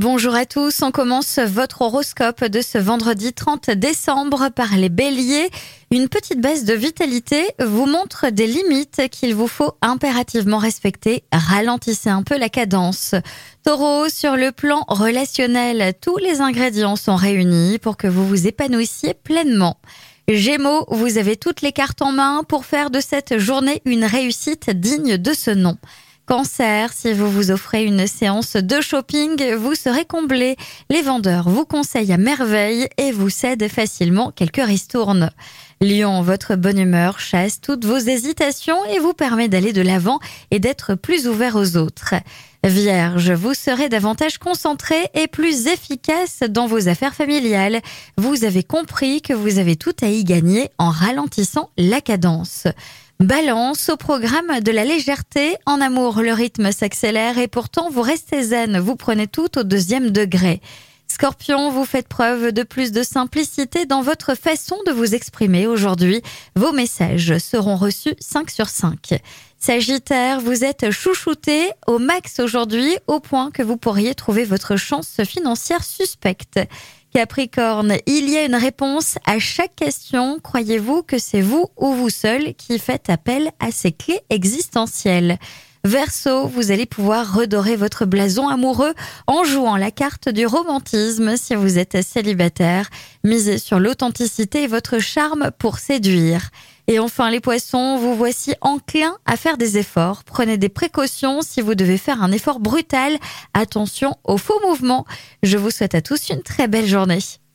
Bonjour à tous, on commence votre horoscope de ce vendredi 30 décembre par les béliers. Une petite baisse de vitalité vous montre des limites qu'il vous faut impérativement respecter. Ralentissez un peu la cadence. Taureau, sur le plan relationnel, tous les ingrédients sont réunis pour que vous vous épanouissiez pleinement. Gémeaux, vous avez toutes les cartes en main pour faire de cette journée une réussite digne de ce nom. Cancer, si vous vous offrez une séance de shopping, vous serez comblé. Les vendeurs vous conseillent à merveille et vous cèdent facilement quelques ristournes. Lion, votre bonne humeur chasse toutes vos hésitations et vous permet d'aller de l'avant et d'être plus ouvert aux autres. Vierge, vous serez davantage concentré et plus efficace dans vos affaires familiales. Vous avez compris que vous avez tout à y gagner en ralentissant la cadence. Balance au programme de la légèreté. En amour, le rythme s'accélère et pourtant vous restez zen, vous prenez tout au deuxième degré. Scorpion, vous faites preuve de plus de simplicité dans votre façon de vous exprimer aujourd'hui. Vos messages seront reçus 5 sur 5. Sagittaire, vous êtes chouchouté au max aujourd'hui au point que vous pourriez trouver votre chance financière suspecte. Capricorne, il y a une réponse à chaque question. Croyez-vous que c'est vous ou vous seul qui faites appel à ces clés existentielles? Verseau, vous allez pouvoir redorer votre blason amoureux en jouant la carte du romantisme si vous êtes célibataire. Misez sur l'authenticité et votre charme pour séduire. Et enfin, les poissons, vous voici enclin à faire des efforts. Prenez des précautions si vous devez faire un effort brutal. Attention aux faux mouvements. Je vous souhaite à tous une très belle journée.